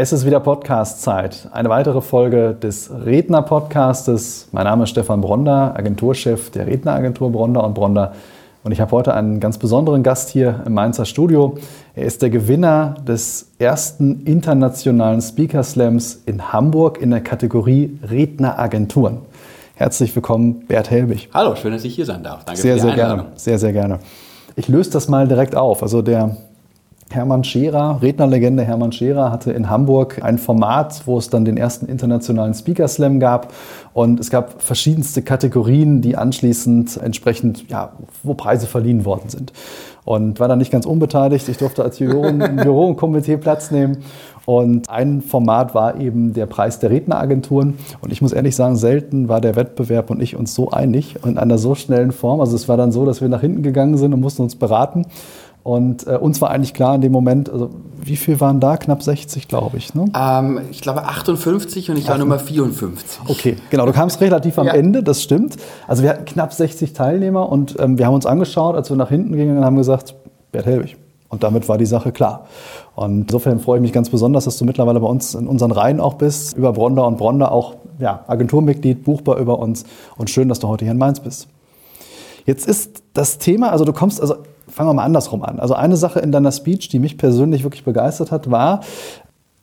Es ist wieder Podcast-Zeit. Eine weitere Folge des Redner-Podcastes. Mein Name ist Stefan Bronder, Agenturchef der Redneragentur Bronder und Bronder. Und ich habe heute einen ganz besonderen Gast hier im Mainzer Studio. Er ist der Gewinner des ersten internationalen Speaker Slams in Hamburg in der Kategorie Redneragenturen. Herzlich willkommen, Bert Helbig. Hallo, schön, dass ich hier sein darf. Danke sehr, für die sehr gerne. Sehr, sehr gerne. Ich löse das mal direkt auf. Also der Hermann Scherer, Rednerlegende Hermann Scherer, hatte in Hamburg ein Format, wo es dann den ersten internationalen Speaker Slam gab. Und es gab verschiedenste Kategorien, die anschließend entsprechend, ja, wo Preise verliehen worden sind. Und war da nicht ganz unbeteiligt. Ich durfte als Juroren im Jurorenkomitee Platz nehmen. Und ein Format war eben der Preis der Redneragenturen. Und ich muss ehrlich sagen, selten war der Wettbewerb und ich uns so einig in einer so schnellen Form. Also es war dann so, dass wir nach hinten gegangen sind und mussten uns beraten. Und äh, uns war eigentlich klar in dem Moment, also wie viel waren da? Knapp 60, glaube ich. Ne? Ähm, ich glaube 58 und ich war Nummer 54. Okay, genau. Du kamst relativ am ja. Ende, das stimmt. Also wir hatten knapp 60 Teilnehmer und ähm, wir haben uns angeschaut, als wir nach hinten gingen und haben gesagt, Bert Helwig. Und damit war die Sache klar. Und insofern freue ich mich ganz besonders, dass du mittlerweile bei uns in unseren Reihen auch bist, über Bronder und Bronder auch ja, Agenturmitglied, buchbar über uns. Und schön, dass du heute hier in Mainz bist. Jetzt ist das Thema, also du kommst, also fangen wir mal andersrum an. Also eine Sache in deiner Speech, die mich persönlich wirklich begeistert hat, war,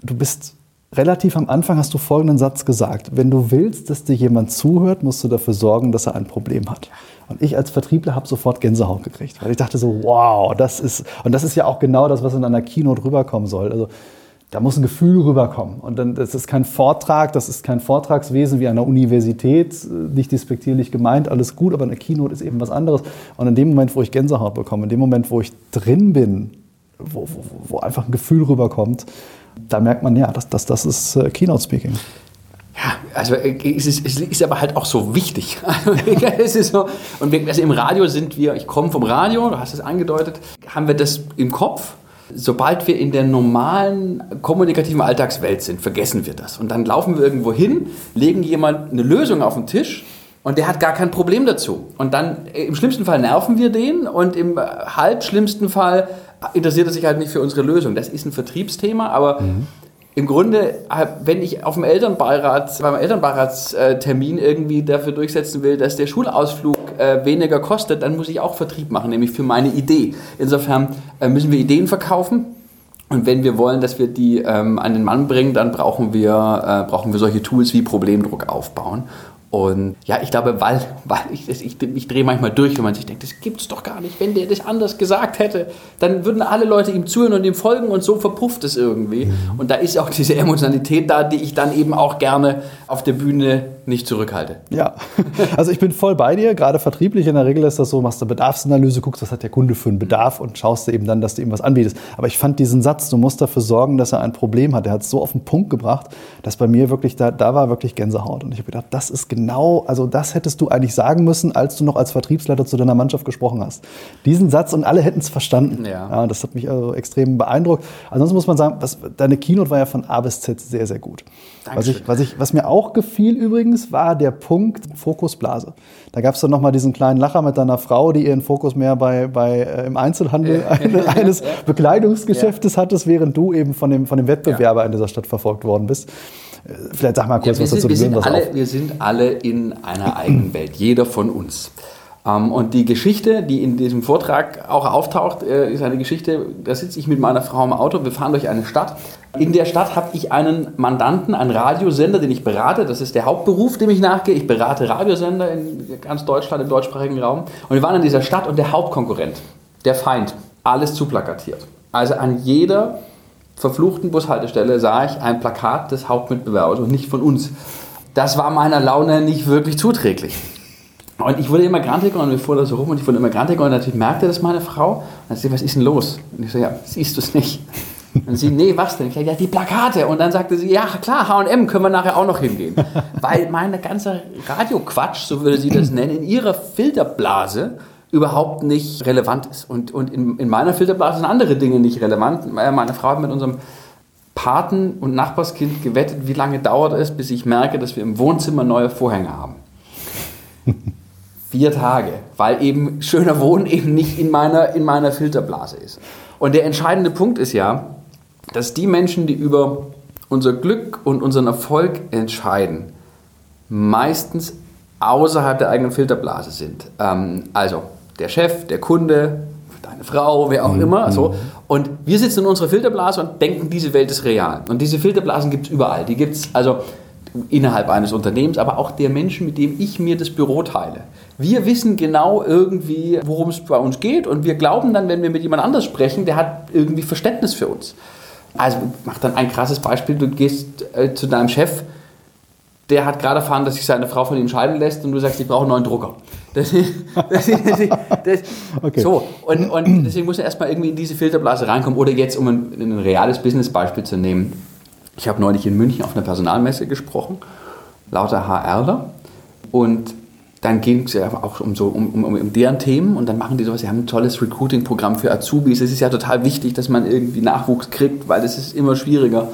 du bist relativ am Anfang hast du folgenden Satz gesagt. Wenn du willst, dass dir jemand zuhört, musst du dafür sorgen, dass er ein Problem hat. Und ich als Vertriebler habe sofort Gänsehaut gekriegt, weil ich dachte so, wow, das ist, und das ist ja auch genau das, was in einer Keynote rüberkommen soll. Also da muss ein Gefühl rüberkommen. Und dann, das ist kein Vortrag, das ist kein Vortragswesen wie an der Universität, nicht despektierlich gemeint, alles gut, aber eine Keynote ist eben was anderes. Und in dem Moment, wo ich Gänsehaut bekomme, in dem Moment, wo ich drin bin, wo, wo, wo einfach ein Gefühl rüberkommt, da merkt man, ja, das, das, das ist äh, Keynote-Speaking. Ja, also äh, es ist, es ist aber halt auch so wichtig. es ist so, und wir, also im Radio sind wir, ich komme vom Radio, du hast es angedeutet, haben wir das im Kopf Sobald wir in der normalen kommunikativen Alltagswelt sind, vergessen wir das. Und dann laufen wir irgendwo hin, legen jemand eine Lösung auf den Tisch und der hat gar kein Problem dazu. Und dann äh, im schlimmsten Fall nerven wir den und im halb schlimmsten Fall interessiert er sich halt nicht für unsere Lösung. Das ist ein Vertriebsthema, aber mhm im Grunde, wenn ich auf dem Elternbeirat, beim Elternbeiratstermin irgendwie dafür durchsetzen will, dass der Schulausflug äh, weniger kostet, dann muss ich auch Vertrieb machen, nämlich für meine Idee. Insofern äh, müssen wir Ideen verkaufen. Und wenn wir wollen, dass wir die ähm, an den Mann bringen, dann brauchen wir, äh, brauchen wir solche Tools wie Problemdruck aufbauen. Und ja, ich glaube, weil, weil ich, ich, ich drehe manchmal durch, wenn man sich denkt, das gibt es doch gar nicht. Wenn der das anders gesagt hätte, dann würden alle Leute ihm zuhören und ihm folgen und so verpufft es irgendwie. Mhm. Und da ist auch diese Emotionalität da, die ich dann eben auch gerne auf der Bühne nicht zurückhalte. Ja, also ich bin voll bei dir. Gerade vertrieblich in der Regel ist das so, machst du Bedarfsanalyse, guckst, was hat der Kunde für einen Bedarf und schaust du eben dann, dass du ihm was anbietest. Aber ich fand diesen Satz, du musst dafür sorgen, dass er ein Problem hat, der hat es so auf den Punkt gebracht, dass bei mir wirklich, da, da war wirklich Gänsehaut. Und ich habe gedacht, das ist genau, also das hättest du eigentlich sagen müssen, als du noch als Vertriebsleiter zu deiner Mannschaft gesprochen hast. Diesen Satz und alle hätten es verstanden. Ja. ja. Das hat mich also extrem beeindruckt. Ansonsten muss man sagen, was, deine Keynote war ja von A bis Z sehr, sehr gut. Was, ich, was, ich, was mir auch gefiel übrigens, war der Punkt Fokusblase. Da gab es dann nochmal diesen kleinen Lacher mit deiner Frau, die ihren Fokus mehr bei, bei, äh, im Einzelhandel ja. eines ja. Bekleidungsgeschäftes ja. hattest, während du eben von dem, von dem Wettbewerber in dieser Stadt verfolgt worden bist. Äh, vielleicht sag mal kurz was dazu. Wir sind, alle, wir sind alle in einer eigenen Welt, jeder von uns. Ähm, und die Geschichte, die in diesem Vortrag auch auftaucht, äh, ist eine Geschichte, da sitze ich mit meiner Frau im Auto, wir fahren durch eine Stadt. In der Stadt habe ich einen Mandanten, einen Radiosender, den ich berate. Das ist der Hauptberuf, dem ich nachgehe. Ich berate Radiosender in ganz Deutschland, im deutschsprachigen Raum. Und wir waren in dieser Stadt und der Hauptkonkurrent, der Feind, alles zuplakatiert. Also an jeder verfluchten Bushaltestelle sah ich ein Plakat des Hauptmitbewerbers und nicht von uns. Das war meiner Laune nicht wirklich zuträglich. Und ich wurde immer grantiger und wir fuhren da so rum und ich wurde immer grantiger und natürlich merkte das meine Frau. Und dann sagte was ist denn los? Und ich so, ja, siehst du es nicht? Und sie, nee, was denn? Ich sag, ja, die Plakate. Und dann sagte sie, ja, klar, H&M können wir nachher auch noch hingehen. Weil meine ganze Radioquatsch, so würde sie das nennen, in ihrer Filterblase überhaupt nicht relevant ist. Und, und in, in meiner Filterblase sind andere Dinge nicht relevant. Meine Frau hat mit unserem Paten- und Nachbarskind gewettet, wie lange dauert es, bis ich merke, dass wir im Wohnzimmer neue Vorhänge haben. Vier Tage, weil eben schöner Wohnen eben nicht in meiner, in meiner Filterblase ist. Und der entscheidende Punkt ist ja, dass die Menschen, die über unser Glück und unseren Erfolg entscheiden, meistens außerhalb der eigenen Filterblase sind. Ähm, also der Chef, der Kunde, deine Frau, wer auch mhm. immer. So. Mhm. Und wir sitzen in unserer Filterblase und denken, diese Welt ist real. Und diese Filterblasen gibt es überall. Die gibt es also innerhalb eines Unternehmens, aber auch der Menschen, mit dem ich mir das Büro teile. Wir wissen genau irgendwie, worum es bei uns geht und wir glauben dann, wenn wir mit jemand anders sprechen, der hat irgendwie Verständnis für uns. Also mach dann ein krasses Beispiel, du gehst äh, zu deinem Chef, der hat gerade erfahren, dass sich seine Frau von ihm scheiden lässt und du sagst, ich brauche einen neuen Drucker. Das, das, das, okay. So, und, und deswegen muss er erstmal irgendwie in diese Filterblase reinkommen. Oder jetzt, um ein, ein reales Business-Beispiel zu nehmen. Ich habe neulich in München auf einer Personalmesse gesprochen, lauter HRler. Und dann ging es ja auch um, so, um, um, um deren Themen und dann machen die sowas, sie haben ein tolles Recruiting-Programm für Azubis. Es ist ja total wichtig, dass man irgendwie Nachwuchs kriegt, weil das ist immer schwieriger.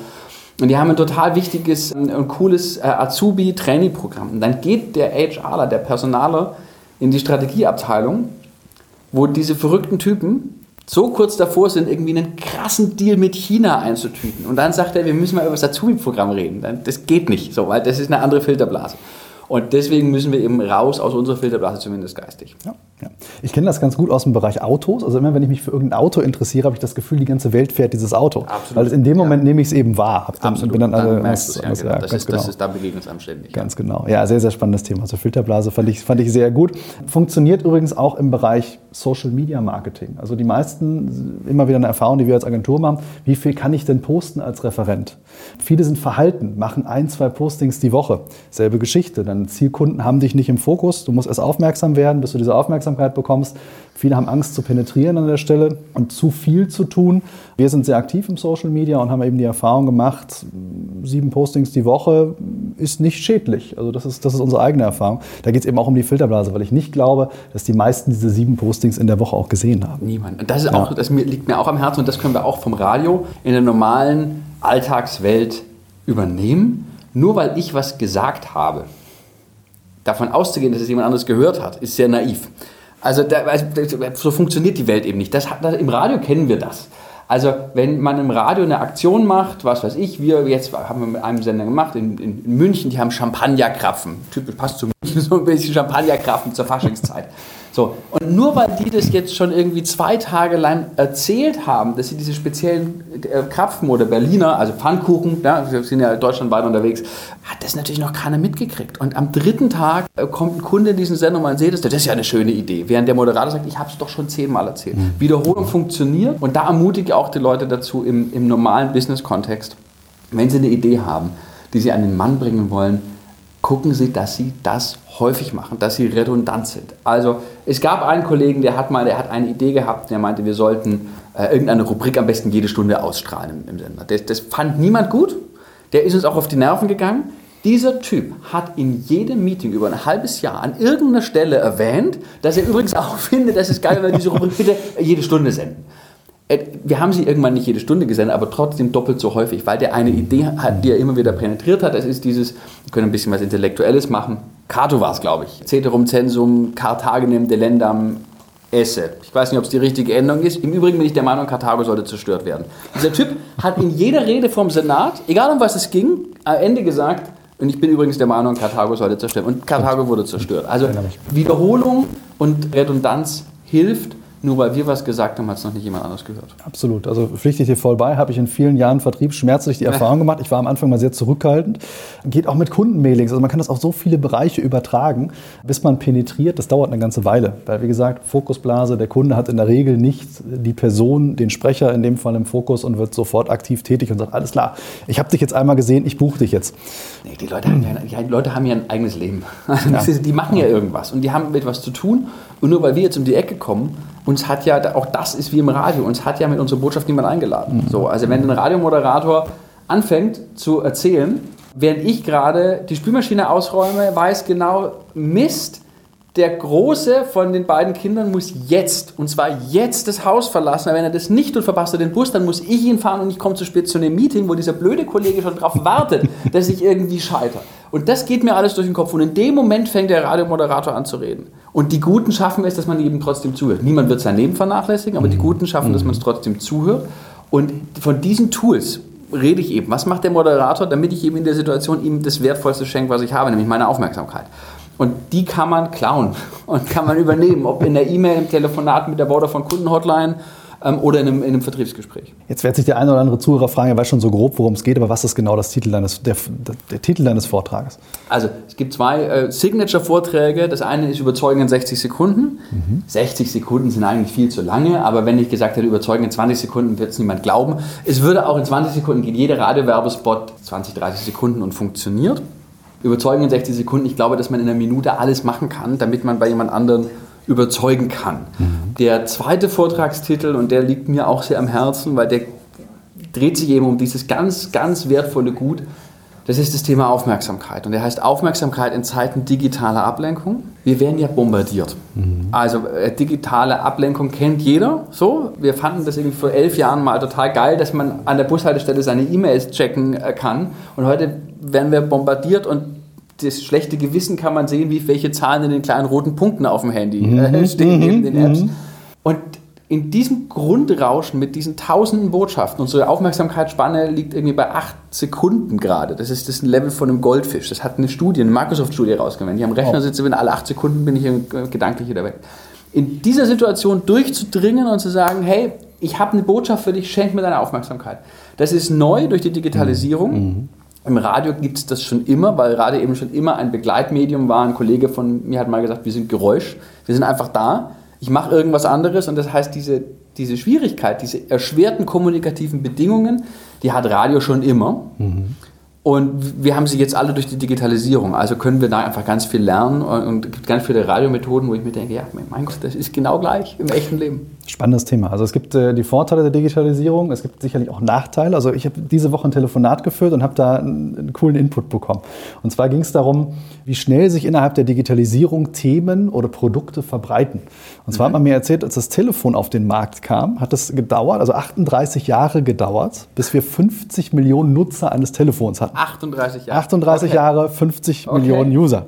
Und die haben ein total wichtiges und cooles äh, Azubi-Trainee-Programm. Und dann geht der HRler, der Personaler, in die Strategieabteilung, wo diese verrückten Typen so kurz davor sind, irgendwie einen krassen Deal mit China einzutüten. Und dann sagt er, wir müssen mal über das Azubi-Programm reden. Das geht nicht, so, weil das ist eine andere Filterblase. Und deswegen müssen wir eben raus aus unserer Filterblase, zumindest geistig. Ja, ja. Ich kenne das ganz gut aus dem Bereich Autos. Also immer wenn ich mich für irgendein Auto interessiere, habe ich das Gefühl, die ganze Welt fährt dieses Auto. Absolut. Weil in dem Moment ja. nehme ich es eben wahr. Dann, Absolut. Bin dann, dann merkst du es, ja, genau. das, ist, genau. das ist, da begegnet es einem ständig. Ganz genau. Ja, sehr, sehr spannendes Thema. Also Filterblase fand ich, fand ich sehr gut. Funktioniert übrigens auch im Bereich Social Media Marketing. Also die meisten, immer wieder eine Erfahrung, die wir als Agentur machen, wie viel kann ich denn posten als Referent? Viele sind verhalten, machen ein, zwei Postings die Woche. Selbe Geschichte. Dann Zielkunden haben dich nicht im Fokus. Du musst erst aufmerksam werden, bis du diese Aufmerksamkeit bekommst. Viele haben Angst zu penetrieren an der Stelle und zu viel zu tun. Wir sind sehr aktiv im Social Media und haben eben die Erfahrung gemacht, sieben Postings die Woche ist nicht schädlich. Also das ist, das ist unsere eigene Erfahrung. Da geht es eben auch um die Filterblase, weil ich nicht glaube, dass die meisten diese sieben Postings in der Woche auch gesehen haben. Niemand. Und das, ist auch, das liegt mir auch am Herzen und das können wir auch vom Radio in der normalen Alltagswelt übernehmen. Nur weil ich was gesagt habe, davon auszugehen, dass es jemand anderes gehört hat, ist sehr naiv. Also, da, also so funktioniert die Welt eben nicht. Das, das, Im Radio kennen wir das. Also wenn man im Radio eine Aktion macht, was weiß ich, wir jetzt haben wir mit einem Sender gemacht in, in, in München, die haben Champagnerkrapfen. Typisch passt zu München so ein bisschen Champagnerkrapfen zur Faschingszeit. So, und nur weil die das jetzt schon irgendwie zwei Tage lang erzählt haben, dass sie diese speziellen äh, Krapfen oder Berliner, also Pfannkuchen, ja, wir sind ja deutschlandweit unterwegs, hat das natürlich noch keiner mitgekriegt. Und am dritten Tag äh, kommt ein Kunde in diesen Sender und man sieht das, das ist ja eine schöne Idee. Während der Moderator sagt, ich habe es doch schon zehnmal erzählt. Mhm. Wiederholung funktioniert und da ermutige ich auch die Leute dazu im, im normalen Business-Kontext, wenn sie eine Idee haben, die sie an den Mann bringen wollen, gucken Sie, dass Sie das häufig machen, dass Sie redundant sind. Also es gab einen Kollegen, der hat mal, der hat eine Idee gehabt, der meinte, wir sollten äh, irgendeine Rubrik am besten jede Stunde ausstrahlen im, im Sender. Das, das fand niemand gut. Der ist uns auch auf die Nerven gegangen. Dieser Typ hat in jedem Meeting über ein halbes Jahr an irgendeiner Stelle erwähnt, dass er übrigens auch findet, dass es geil wäre, diese Rubrik bitte jede Stunde senden. Äh, wir haben sie irgendwann nicht jede Stunde gesendet, aber trotzdem doppelt so häufig, weil der eine Idee hat, die er immer wieder penetriert hat. Das ist dieses, wir können ein bisschen was Intellektuelles machen. Cato war es, glaube ich. Ceterum censum Carthaginem delendam esse. Ich weiß nicht, ob es die richtige Endung ist. Im Übrigen bin ich der Meinung, Karthago sollte zerstört werden. Dieser Typ hat in jeder Rede vom Senat, egal um was es ging, am Ende gesagt, und ich bin übrigens der Meinung, Karthago sollte zerstört werden. Und Karthago wurde zerstört. Also Wiederholung und Redundanz hilft nur weil wir was gesagt haben, hat es noch nicht jemand anders gehört. Absolut. Also pflichte ich dir voll bei. Habe ich in vielen Jahren Vertrieb schmerzlich die Erfahrung gemacht. Ich war am Anfang mal sehr zurückhaltend. Geht auch mit Kundenmailings. Also man kann das auf so viele Bereiche übertragen, bis man penetriert. Das dauert eine ganze Weile. Weil, wie gesagt, Fokusblase, der Kunde hat in der Regel nicht die Person, den Sprecher in dem Fall im Fokus und wird sofort aktiv tätig und sagt, alles klar, ich habe dich jetzt einmal gesehen, ich buche dich jetzt. Nee, die, Leute haben ja, die Leute haben ja ein eigenes Leben. Ja. Die machen ja irgendwas und die haben etwas zu tun. Und nur weil wir jetzt um die Ecke kommen, uns hat ja, auch das ist wie im Radio, uns hat ja mit unserer Botschaft niemand eingeladen. Mhm. So, also wenn ein Radiomoderator anfängt zu erzählen, während ich gerade die Spülmaschine ausräume, weiß genau, Mist, der Große von den beiden Kindern muss jetzt, und zwar jetzt das Haus verlassen, weil wenn er das nicht tut, verpasst er den Bus, dann muss ich ihn fahren und ich komme zu spät zu einem Meeting, wo dieser blöde Kollege schon darauf wartet, dass ich irgendwie scheitere. Und das geht mir alles durch den Kopf. Und in dem Moment fängt der Radiomoderator an zu reden. Und die Guten schaffen es, dass man eben trotzdem zuhört. Niemand wird sein Leben vernachlässigen, aber die mhm. Guten schaffen, dass man es mhm. trotzdem zuhört. Und von diesen Tools rede ich eben. Was macht der Moderator, damit ich eben in der Situation ihm das Wertvollste schenke, was ich habe, nämlich meine Aufmerksamkeit. Und die kann man klauen und kann man übernehmen, ob in der E-Mail, im Telefonat mit der Vodafone Kundenhotline ähm, oder in einem, in einem, Vertriebsgespräch. Jetzt wird sich der eine oder andere Zuhörer fragen, er weiß schon so grob, worum es geht, aber was ist genau das Titel deines, der, der Titel deines Vortrages? Also es gibt zwei äh, Signature-Vorträge. Das eine ist Überzeugen in 60 Sekunden. Mhm. 60 Sekunden sind eigentlich viel zu lange, aber wenn ich gesagt hätte, Überzeugen in 20 Sekunden, wird es niemand glauben. Es würde auch in 20 Sekunden gehen, jeder Radiowerbespot 20, 30 Sekunden und funktioniert überzeugen in 60 Sekunden. Ich glaube, dass man in einer Minute alles machen kann, damit man bei jemand anderen überzeugen kann. Mhm. Der zweite Vortragstitel, und der liegt mir auch sehr am Herzen, weil der dreht sich eben um dieses ganz, ganz wertvolle Gut, das ist das Thema Aufmerksamkeit. Und der heißt Aufmerksamkeit in Zeiten digitaler Ablenkung. Wir werden ja bombardiert. Mhm. Also äh, digitale Ablenkung kennt jeder. So, wir fanden das irgendwie vor elf Jahren mal total geil, dass man an der Bushaltestelle seine E-Mails checken äh, kann. Und heute werden wir bombardiert und das schlechte Gewissen kann man sehen, wie welche Zahlen in den kleinen roten Punkten auf dem Handy äh, mhm. stehen neben den Apps. Mhm. Und in diesem Grundrauschen mit diesen tausenden Botschaften, unsere Aufmerksamkeitsspanne liegt irgendwie bei acht Sekunden gerade. Das ist das Level von einem Goldfisch. Das hat eine Studie, eine Microsoft-Studie rausgefunden. Die am Rechner oh. sitze, wenn alle acht Sekunden bin ich gedanklich wieder weg. In dieser Situation durchzudringen und zu sagen, hey, ich habe eine Botschaft für dich, schenk mir deine Aufmerksamkeit. Das ist neu durch die Digitalisierung. Mhm. Im Radio gibt es das schon immer, weil Radio eben schon immer ein Begleitmedium war. Ein Kollege von mir hat mal gesagt, wir sind Geräusch. Wir sind einfach da ich mache irgendwas anderes und das heißt, diese, diese Schwierigkeit, diese erschwerten kommunikativen Bedingungen, die hat Radio schon immer. Mhm. Und wir haben sie jetzt alle durch die Digitalisierung. Also können wir da einfach ganz viel lernen und es gibt ganz viele Radiomethoden, wo ich mir denke, ja, mein Gott, das ist genau gleich im echten Leben. Spannendes Thema. Also es gibt äh, die Vorteile der Digitalisierung, es gibt sicherlich auch Nachteile. Also ich habe diese Woche ein Telefonat geführt und habe da einen, einen, coolen Input bekommen. Und zwar ging es darum, wie schnell sich innerhalb der Digitalisierung Themen oder Produkte verbreiten. Und zwar mhm. hat man mir erzählt, als das Telefon auf den Markt kam, hat es gedauert, also 38 Jahre gedauert, bis wir 50 Millionen Nutzer eines Telefons hatten. 38 Jahre. 38 okay. Jahre, 50 okay. Millionen User.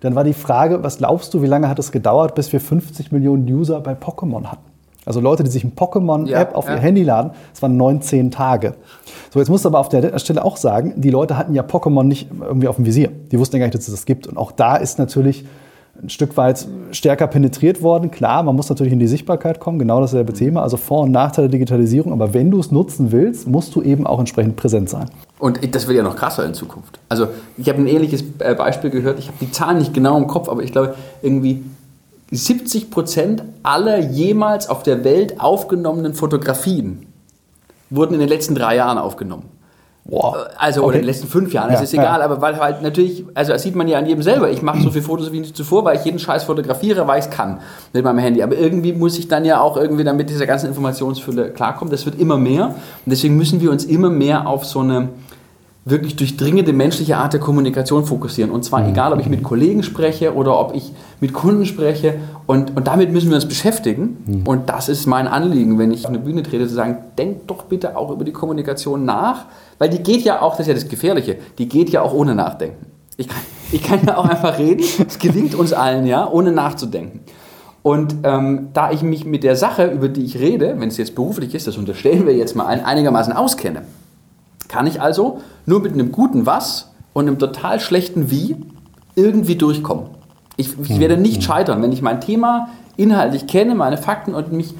Dann war die Frage, was glaubst du, wie lange hat es gedauert, bis wir 50 Millionen User bei Pokémon hatten? Also Leute, die sich eine Pokémon-App ja, auf ja. ihr Handy laden, das waren 19 Tage. So, jetzt musst du aber auf der Stelle auch sagen, die Leute hatten ja Pokémon nicht irgendwie auf dem Visier. Die wussten ja gar nicht, dass es das gibt. Und auch da ist natürlich ein Stück weit stärker penetriert worden. Klar, man muss natürlich in die Sichtbarkeit kommen, genau dasselbe mhm. Thema. Also Vor- und Nachteile der Digitalisierung. Aber wenn du es nutzen willst, musst du eben auch entsprechend präsent sein. Und das wird ja noch krasser in Zukunft. Also ich habe ein ähnliches äh, Beispiel gehört. Ich habe die Zahlen nicht genau im Kopf, aber ich glaube irgendwie 70 Prozent aller jemals auf der Welt aufgenommenen Fotografien wurden in den letzten drei Jahren aufgenommen. Wow. Also okay. oder in den letzten fünf Jahren, das ja, ist egal, ja. aber weil halt natürlich, also das sieht man ja an jedem selber. Ich mache so viele Fotos wie nicht zuvor, weil ich jeden Scheiß fotografiere, weil ich es kann mit meinem Handy. Aber irgendwie muss ich dann ja auch irgendwie damit dieser ganzen Informationsfülle klarkommen. Das wird immer mehr und deswegen müssen wir uns immer mehr auf so eine wirklich durchdringende menschliche Art der Kommunikation fokussieren. Und zwar mhm. egal, ob ich mit Kollegen spreche oder ob ich mit Kunden spreche. Und, und damit müssen wir uns beschäftigen. Mhm. Und das ist mein Anliegen, wenn ich auf eine Bühne trete, zu sagen, denkt doch bitte auch über die Kommunikation nach, weil die geht ja auch, das ist ja das Gefährliche, die geht ja auch ohne Nachdenken. Ich kann, ich kann ja auch einfach reden, es gelingt uns allen ja, ohne nachzudenken. Und ähm, da ich mich mit der Sache, über die ich rede, wenn es jetzt beruflich ist, das unterstellen wir jetzt mal ein, einigermaßen auskenne, kann ich also nur mit einem guten Was und einem total schlechten Wie irgendwie durchkommen. Ich, ich werde nicht mhm. scheitern, wenn ich mein Thema inhaltlich kenne, meine Fakten und mich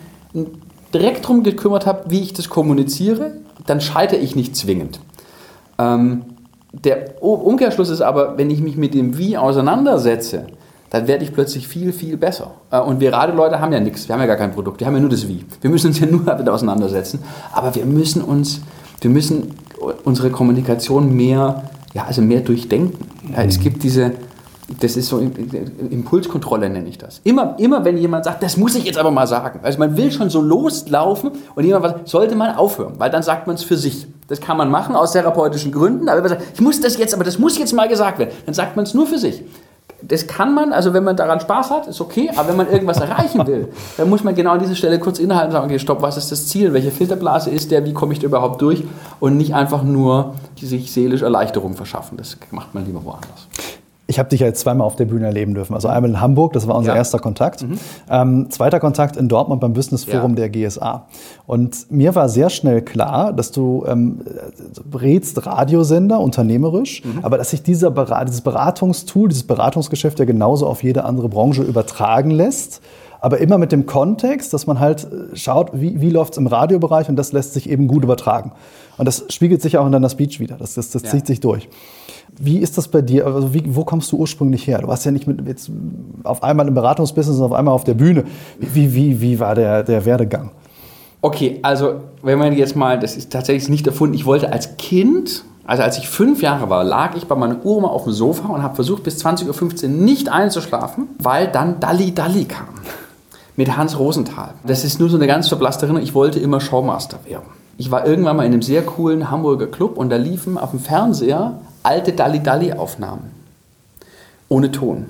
direkt darum gekümmert habe, wie ich das kommuniziere, dann scheitere ich nicht zwingend. Ähm, der Umkehrschluss ist aber, wenn ich mich mit dem Wie auseinandersetze, dann werde ich plötzlich viel, viel besser. Äh, und wir Radeleute haben ja nichts, wir haben ja gar kein Produkt, wir haben ja nur das Wie. Wir müssen uns ja nur damit auseinandersetzen, aber wir müssen uns, wir müssen unsere Kommunikation mehr, ja, also mehr durchdenken. Ja, es gibt diese, das ist so Impulskontrolle nenne ich das. Immer, immer wenn jemand sagt, das muss ich jetzt aber mal sagen. Also man will schon so loslaufen und jemand sagt, sollte man aufhören, weil dann sagt man es für sich. Das kann man machen aus therapeutischen Gründen, aber wenn man sagt, ich muss das jetzt, aber das muss jetzt mal gesagt werden, dann sagt man es nur für sich. Das kann man, also wenn man daran Spaß hat, ist okay, aber wenn man irgendwas erreichen will, dann muss man genau an dieser Stelle kurz innehalten und sagen, okay, stopp, was ist das Ziel, welche Filterblase ist der, wie komme ich da überhaupt durch und nicht einfach nur sich seelisch Erleichterung verschaffen. Das macht man lieber woanders. Ich habe dich ja jetzt zweimal auf der Bühne erleben dürfen. Also einmal in Hamburg, das war unser ja. erster Kontakt. Mhm. Ähm, zweiter Kontakt in Dortmund beim Business Forum ja. der GSA. Und mir war sehr schnell klar, dass du ähm, berätst Radiosender unternehmerisch, mhm. aber dass sich dieser Berat dieses Beratungstool, dieses Beratungsgeschäft ja genauso auf jede andere Branche übertragen lässt aber immer mit dem Kontext, dass man halt äh, schaut, wie, wie läuft es im Radiobereich und das lässt sich eben gut übertragen. Und das spiegelt sich auch in deiner Speech wieder, das, das, das ja. zieht sich durch. Wie ist das bei dir? Also wie, wo kommst du ursprünglich her? Du warst ja nicht mit, jetzt auf einmal im Beratungsbusiness und auf einmal auf der Bühne. Wie, wie, wie war der, der Werdegang? Okay, also wenn man jetzt mal, das ist tatsächlich nicht erfunden, ich wollte als Kind, also als ich fünf Jahre war, lag ich bei meiner Oma auf dem Sofa und habe versucht, bis 20.15 Uhr nicht einzuschlafen, weil dann Dalli Dalli kam. Mit Hans Rosenthal. Das ist nur so eine ganz verblasste Erinnerung. Ich wollte immer Showmaster werden. Ich war irgendwann mal in einem sehr coolen Hamburger Club und da liefen auf dem Fernseher alte Dalli-Dalli-Aufnahmen. Ohne Ton.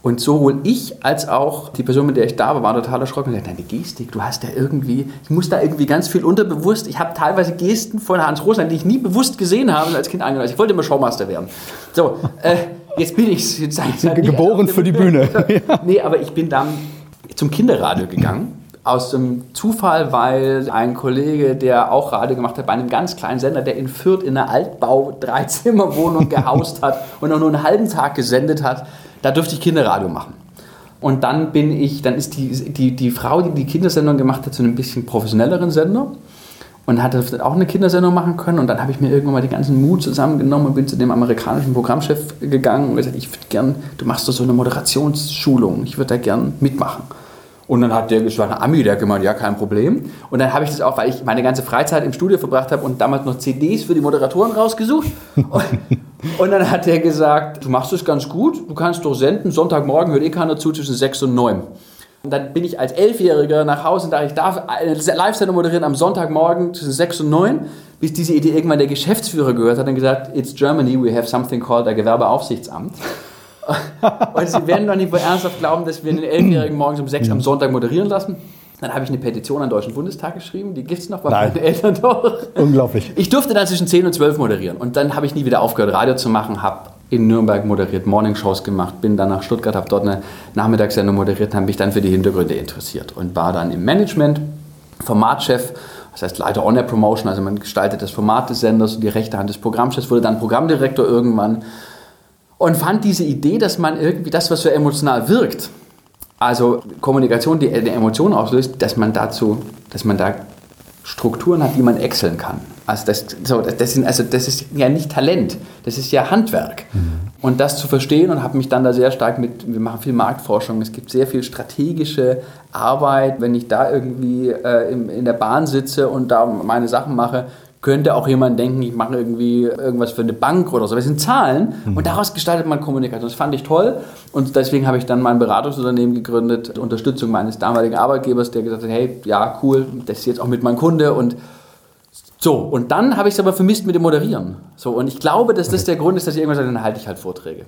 Und sowohl ich als auch die Person, mit der ich da war, war total erschrocken und gesagt, deine Gestik, du hast ja irgendwie, ich muss da irgendwie ganz viel unterbewusst, ich habe teilweise Gesten von Hans Rosenthal, die ich nie bewusst gesehen habe als Kind angehört. Ich wollte immer Showmaster werden. So, äh, jetzt bin ich geboren für die Bühne. nee, aber ich bin dann zum Kinderradio gegangen aus dem Zufall, weil ein Kollege, der auch Radio gemacht hat, bei einem ganz kleinen Sender, der in Fürth in einer Altbau-Dreizimmerwohnung gehaust hat und auch nur einen halben Tag gesendet hat, da durfte ich Kinderradio machen. Und dann bin ich, dann ist die, die, die Frau, die die Kindersendung gemacht hat, zu einem bisschen professionelleren Sender und hat auch eine Kindersendung machen können. Und dann habe ich mir irgendwann mal den ganzen Mut zusammengenommen und bin zu dem amerikanischen Programmchef gegangen und gesagt, ich würde gern, du machst doch so eine Moderationsschulung, ich würde da gern mitmachen. Und dann hat der, das war ein Ami, der hat gemeint, ja, kein Problem. Und dann habe ich das auch, weil ich meine ganze Freizeit im Studio verbracht habe und damals noch CDs für die Moderatoren rausgesucht. und, und, dann hat der gesagt, du machst das ganz gut, du kannst doch senden, Sonntagmorgen hört eh keiner zu zwischen 6 und 9. Und dann bin ich als Elfjähriger nach Hause und dachte, ich darf eine Live-Sendung moderieren am Sonntagmorgen zwischen 6 und 9, bis diese Idee irgendwann der Geschäftsführer gehört hat und gesagt, it's Germany, we have something called a Gewerbeaufsichtsamt. und sie werden doch nicht wohl ernsthaft glauben, dass wir einen Elfjährigen morgens um sechs am Sonntag moderieren lassen. Dann habe ich eine Petition an den Deutschen Bundestag geschrieben, die gibt es noch bei Nein. meinen Eltern doch. Unglaublich. Ich durfte dann zwischen 10 und 12 moderieren und dann habe ich nie wieder aufgehört, Radio zu machen, habe in Nürnberg moderiert, Morningshows gemacht, bin dann nach Stuttgart, habe dort eine Nachmittagssendung moderiert, habe mich dann für die Hintergründe interessiert und war dann im Management, Formatchef, das heißt Leiter On-Air Promotion, also man gestaltet das Format des Senders und die rechte Hand des Programmchefs, wurde dann Programmdirektor irgendwann und fand diese Idee, dass man irgendwie das, was so emotional wirkt, also Kommunikation, die eine Emotion auslöst, dass man dazu, dass man da Strukturen hat, die man exceln kann. Also das, so, das, sind, also das ist ja nicht Talent, das ist ja Handwerk. Mhm. Und das zu verstehen und habe mich dann da sehr stark mit, wir machen viel Marktforschung, es gibt sehr viel strategische Arbeit, wenn ich da irgendwie äh, in, in der Bahn sitze und da meine Sachen mache, könnte auch jemand denken, ich mache irgendwie irgendwas für eine Bank oder so. Das sind Zahlen mhm. und daraus gestaltet man Kommunikation. Das fand ich toll und deswegen habe ich dann mein Beratungsunternehmen gegründet, Unterstützung meines damaligen Arbeitgebers, der gesagt hat, hey, ja, cool, das ist jetzt auch mit meinem Kunde und so, und dann habe ich es aber vermisst mit dem Moderieren. So, und ich glaube, dass das der Grund ist, dass ich irgendwann sage, dann halte ich halt Vorträge.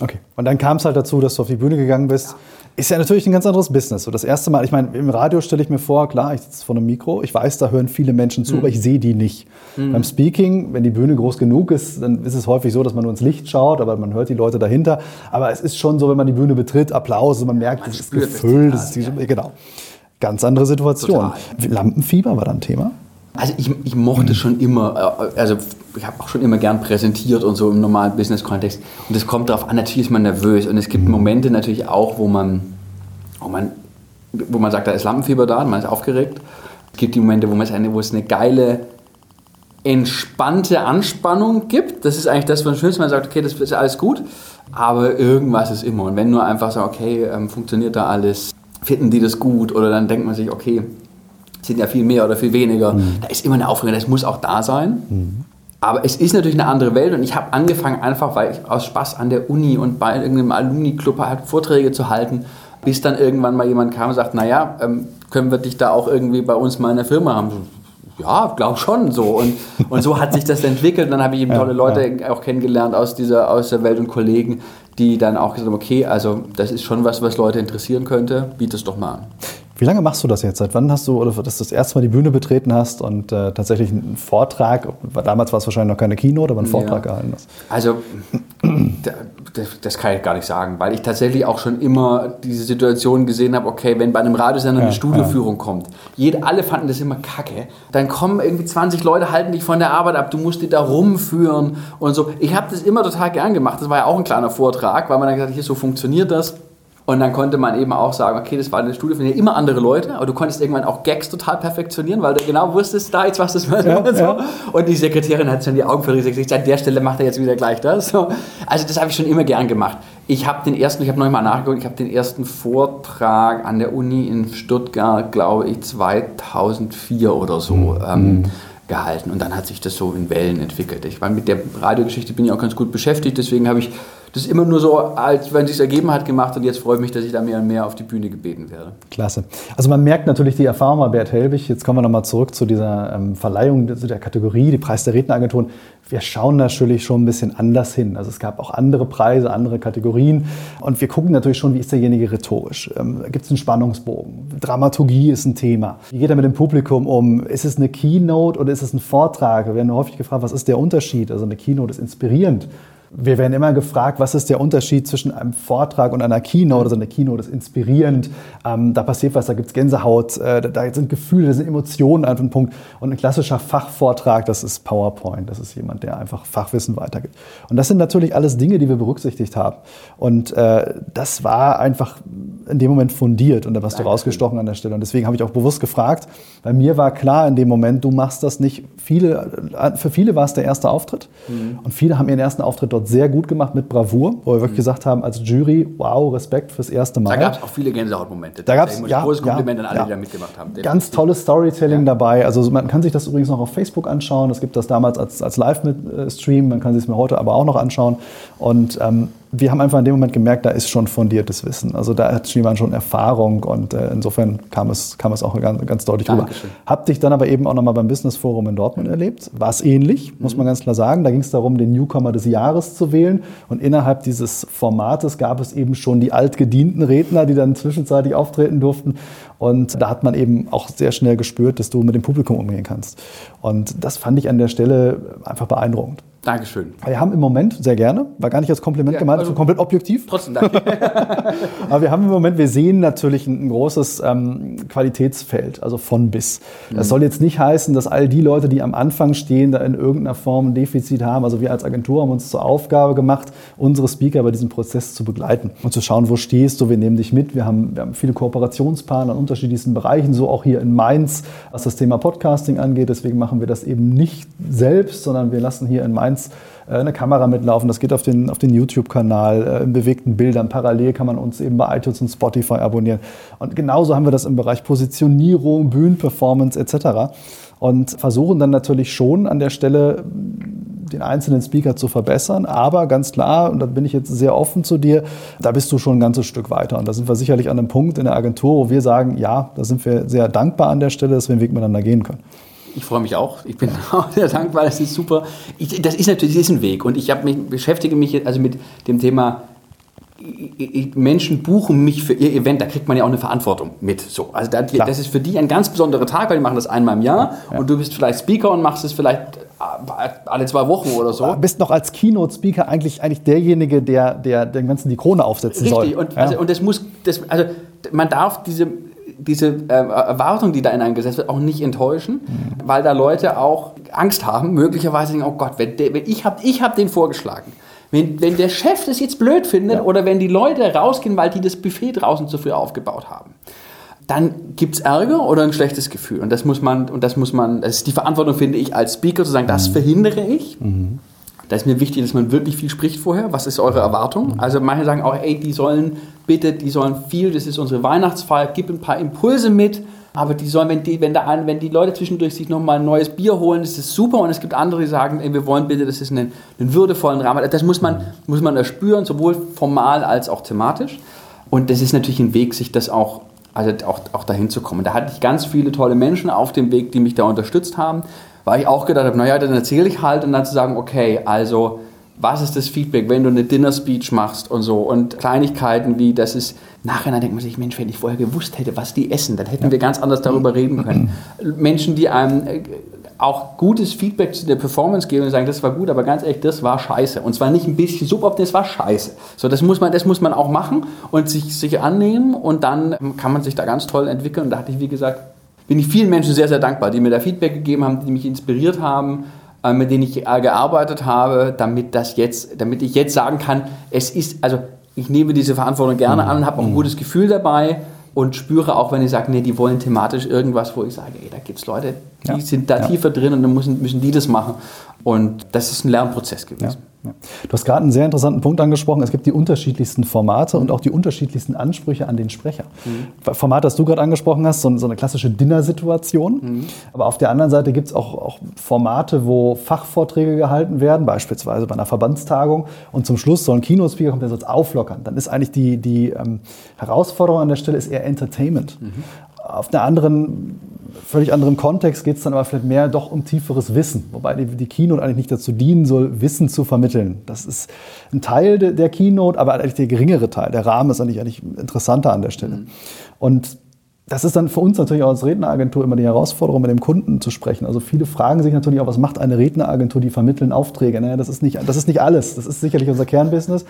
Okay. Und dann kam es halt dazu, dass du auf die Bühne gegangen bist. Ja. Ist ja natürlich ein ganz anderes Business. So das erste Mal, ich meine, im Radio stelle ich mir vor, klar, ich sitze vor einem Mikro, ich weiß, da hören viele Menschen zu, mhm. aber ich sehe die nicht. Mhm. Beim Speaking, wenn die Bühne groß genug ist, dann ist es häufig so, dass man nur ins Licht schaut, aber man hört die Leute dahinter. Aber es ist schon so, wenn man die Bühne betritt, Applaus, und man merkt, es ist gefüllt. Das ist die, ja. Genau. Ganz andere Situation. Total. Lampenfieber war dann Thema? Also ich, ich mochte schon immer, äh, also ich habe auch schon immer gern präsentiert und so im normalen Business-Kontext. Und es kommt darauf an, natürlich ist man nervös. Und es gibt Momente natürlich auch, wo man, wo man, wo man sagt, da ist Lampenfieber da, man ist aufgeregt. Es gibt die Momente, wo, man es eine, wo es eine geile, entspannte Anspannung gibt. Das ist eigentlich das, was schön ist. Man sagt, okay, das ist alles gut. Aber irgendwas ist immer. Und wenn nur einfach so, okay, ähm, funktioniert da alles, finden die das gut? Oder dann denkt man sich, okay, sind ja viel mehr oder viel weniger. Mhm. Da ist immer eine Aufregung, das muss auch da sein. Mhm. Aber es ist natürlich eine andere Welt und ich habe angefangen einfach, weil ich aus Spaß an der Uni und bei irgendeinem Alumni-Club halt Vorträge zu halten, bis dann irgendwann mal jemand kam und sagt, naja, ähm, können wir dich da auch irgendwie bei uns mal in der Firma haben? Ja, glaube schon so. Und, und so hat sich das entwickelt. Und dann habe ich eben tolle Leute ja. auch kennengelernt aus, dieser, aus der Welt und Kollegen, die dann auch gesagt haben, okay, also das ist schon was, was Leute interessieren könnte, biet es doch mal an. Wie lange machst du das jetzt? Seit wann hast du, oder dass du das erste Mal die Bühne betreten hast und äh, tatsächlich einen Vortrag, damals war es wahrscheinlich noch keine Keynote, aber einen Vortrag ja. gehalten hast? Also, das, das, kann ich gar nicht sagen, weil ich tatsächlich auch schon immer diese Situation gesehen habe, okay, wenn bei einem Radiosender ja, eine Studioführung ja. kommt, jede, alle fanden das immer kacke, dann kommen irgendwie 20 Leute, halten dich von der Arbeit ab, du musst die da rumführen und so. Ich habe das immer total gern gemacht, das war ja auch ein kleiner Vortrag, weil man dann gesagt hat, hier, so funktioniert das und dann konnte man eben auch sagen, okay, das war eine Studie von immer andere Leute, aber du konntest irgendwann auch Gags total perfektionieren, weil du genau wusstest, da jetzt was das war. Ja, so. ja. Und die Sekretärin hat schon die Augen verrissen gesagt, an der Stelle macht er jetzt wieder gleich das. So. Also das habe ich schon immer gern gemacht. Ich habe den ersten, ich habe noch mal nachgeguckt, ich habe den ersten Vortrag an der Uni in Stuttgart, glaube ich, 2004 oder so. Mhm. Ähm, gehalten und dann hat sich das so in Wellen entwickelt. Ich meine, mit der Radiogeschichte bin ich auch ganz gut beschäftigt, deswegen habe ich das immer nur so, als wenn es sich ergeben hat, gemacht und jetzt freue ich mich, dass ich da mehr und mehr auf die Bühne gebeten werde. Klasse. Also man merkt natürlich die Erfahrung bei Bert Helbig. Jetzt kommen wir nochmal zurück zu dieser ähm, Verleihung zu der Kategorie, die Preis der Redneragenturen. Wir schauen natürlich schon ein bisschen anders hin. Also es gab auch andere Preise, andere Kategorien und wir gucken natürlich schon, wie ist derjenige rhetorisch. Ähm, Gibt es einen Spannungsbogen? Dramaturgie ist ein Thema. Wie geht er mit dem Publikum um? Ist es eine Keynote oder ist es ein Vortrag? Wir werden häufig gefragt, was ist der Unterschied? Also eine Keynote ist inspirierend wir werden immer gefragt, was ist der Unterschied zwischen einem Vortrag und einer Keynote. Also eine Keynote ist inspirierend, ähm, da passiert was, da gibt es Gänsehaut, äh, da sind Gefühle, da sind Emotionen einfach ein Punkt. Und ein klassischer Fachvortrag, das ist PowerPoint, das ist jemand, der einfach Fachwissen weitergibt. Und das sind natürlich alles Dinge, die wir berücksichtigt haben. Und äh, das war einfach in dem Moment fundiert und da warst du rausgestochen an der Stelle. Und deswegen habe ich auch bewusst gefragt, weil mir war klar in dem Moment, du machst das nicht. Viele, äh, für viele war es der erste Auftritt mhm. und viele haben ihren ersten Auftritt dort sehr gut gemacht mit Bravour, wo wir wirklich mhm. gesagt haben als Jury, wow, Respekt fürs erste Mal. Da gab es auch viele Gänsehautmomente. Da gab es ja, großes Kompliment ja, an alle, ja. die da mitgemacht haben. Ganz tolles Storytelling dabei. Also man kann sich das übrigens noch auf Facebook anschauen. Es gibt das damals als, als Live-Stream. Man kann sich es mir heute aber auch noch anschauen. Und ähm, wir haben einfach in dem Moment gemerkt, da ist schon fundiertes Wissen. Also da hat jemand schon Erfahrung und äh, insofern kam es, kam es auch ganz, ganz deutlich Dankeschön. rüber. Hab dich dann aber eben auch nochmal beim Business Forum in Dortmund mhm. erlebt. War es ähnlich, muss man ganz klar sagen. Da ging es darum, den Newcomer des Jahres zu wählen und innerhalb dieses Formates gab es eben schon die altgedienten Redner, die dann zwischenzeitlich auftreten durften. Und da hat man eben auch sehr schnell gespürt, dass du mit dem Publikum umgehen kannst. Und das fand ich an der Stelle einfach beeindruckend. Dankeschön. Wir haben im Moment sehr gerne, war gar nicht als Kompliment ja, gemeint, also komplett objektiv. Trotzdem danke. Aber wir haben im Moment, wir sehen natürlich ein, ein großes ähm, Qualitätsfeld, also von bis. Das mhm. soll jetzt nicht heißen, dass all die Leute, die am Anfang stehen, da in irgendeiner Form ein Defizit haben. Also wir als Agentur haben uns zur Aufgabe gemacht, unsere Speaker bei diesem Prozess zu begleiten und zu schauen, wo stehst du, wir nehmen dich mit. Wir haben, wir haben viele Kooperationspartner in unterschiedlichsten Bereichen, so auch hier in Mainz, was das Thema Podcasting angeht. Deswegen machen wir das eben nicht selbst, sondern wir lassen hier in Mainz eins äh, eine Kamera mitlaufen. Das geht auf den, auf den YouTube-Kanal, äh, in bewegten Bildern. Parallel kann man uns eben bei iTunes und Spotify abonnieren. Und genauso haben wir das im Bereich Positionierung, Bühnenperformance etc. Und versuchen dann natürlich schon an der Stelle den einzelnen Speaker zu verbessern. Aber ganz klar, und da bin ich jetzt sehr offen zu dir, da bist du schon ein ganzes Stück weiter. Und da sind wir sicherlich an einem Punkt in der Agentur, wo wir sagen, ja, da sind wir sehr dankbar an der Stelle, dass wir den Weg miteinander gehen können. Ich freue mich auch. Ich bin auch sehr dankbar. Das ist super. Ich, das ist natürlich das ist ein Weg. Und ich mich, beschäftige mich also mit dem Thema Menschen buchen mich für ihr Event, da kriegt man ja auch eine Verantwortung mit. So, also das, das ist für die ein ganz besonderer Tag, weil die machen das einmal im Jahr ja. und du bist vielleicht Speaker und machst es vielleicht äh, alle zwei Wochen oder so. Du bist noch als Keynote-Speaker eigentlich, eigentlich derjenige, der, der dem Ganzen die Krone aufsetzen Richtig. soll. Richtig, und, ja. also, und das muss, das, also man darf diese diese äh, Erwartung, die da hineingesetzt wird, auch nicht enttäuschen, mhm. weil da Leute auch Angst haben, möglicherweise denken, oh Gott, wenn, der, wenn ich habe ich hab den vorgeschlagen. Wenn, wenn der Chef das jetzt blöd findet ja. oder wenn die Leute rausgehen, weil die das Buffet draußen zu früh aufgebaut haben, dann gibt es Ärger oder ein schlechtes Gefühl. Und das muss man, und das muss man, das ist die Verantwortung, finde ich, als Speaker zu sagen, das mhm. verhindere ich. Mhm. Da ist mir wichtig, dass man wirklich viel spricht vorher. Was ist eure Erwartung? Also manche sagen auch, ey, die sollen bitte, die sollen viel, das ist unsere Weihnachtsfeier, gib ein paar Impulse mit, Aber die sollen, wenn die, wenn da wenn die Leute zwischendurch sich nochmal ein neues Bier holen, ist das super. Und es gibt andere, die sagen, ey, wir wollen bitte, das ist einen, einen würdevollen Rahmen. Das muss man, muss man erspüren, sowohl formal als auch thematisch. Und das ist natürlich ein Weg, sich das auch, also auch, auch dahin zu kommen. Da hatte ich ganz viele tolle Menschen auf dem Weg, die mich da unterstützt haben, weil ich auch gedacht habe, naja, dann erzähle ich halt und dann zu sagen, okay, also was ist das Feedback, wenn du eine Dinner-Speech machst und so und Kleinigkeiten wie, das ist, nachher denkt man sich, Mensch, wenn ich vorher gewusst hätte, was die essen, dann hätten wir ganz anders darüber reden können. Menschen, die einem äh, auch gutes Feedback zu der Performance geben und sagen, das war gut, aber ganz ehrlich, das war scheiße. Und zwar nicht ein bisschen suboptimal, das war scheiße. So, das muss man, das muss man auch machen und sich, sich annehmen und dann kann man sich da ganz toll entwickeln. Und da hatte ich, wie gesagt, bin ich vielen Menschen sehr, sehr dankbar, die mir da Feedback gegeben haben, die mich inspiriert haben, äh, mit denen ich äh, gearbeitet habe, damit das jetzt, damit ich jetzt sagen kann, es ist, also ich nehme diese Verantwortung gerne an, habe auch ein mhm. gutes Gefühl dabei und spüre auch, wenn ich sage, nee, die wollen thematisch irgendwas, wo ich sage, ey, da gibt es Leute, die ja. sind da ja. tiefer drin und dann müssen, müssen die das machen. Und das ist ein Lernprozess gewesen. Ja. Du hast gerade einen sehr interessanten Punkt angesprochen. Es gibt die unterschiedlichsten Formate und auch die unterschiedlichsten Ansprüche an den Sprecher. Mhm. Format, das du gerade angesprochen hast, so, so eine klassische Dinner-Situation. Mhm. Aber auf der anderen Seite gibt es auch, auch, Formate, wo Fachvorträge gehalten werden, beispielsweise bei einer Verbandstagung. Und zum Schluss soll ein Keynote-Speaker kommen, der soll es auflockern. Dann ist eigentlich die, die ähm, Herausforderung an der Stelle ist eher Entertainment. Mhm. Auf einer anderen völlig anderem Kontext geht es dann aber vielleicht mehr doch um tieferes Wissen. Wobei die, die, Keynote eigentlich nicht dazu dienen soll, Wissen zu vermitteln. Das ist ein Teil de, der Keynote, aber eigentlich der geringere Teil. Der Rahmen ist eigentlich, eigentlich interessanter an der Stelle. Mhm. Und das ist dann für uns natürlich auch als Redneragentur immer die Herausforderung, mit dem Kunden zu sprechen. Also viele fragen sich natürlich auch, was macht eine Redneragentur, die vermitteln Aufträge. Naja, das, ist nicht, das ist nicht alles. Das ist sicherlich unser Kernbusiness.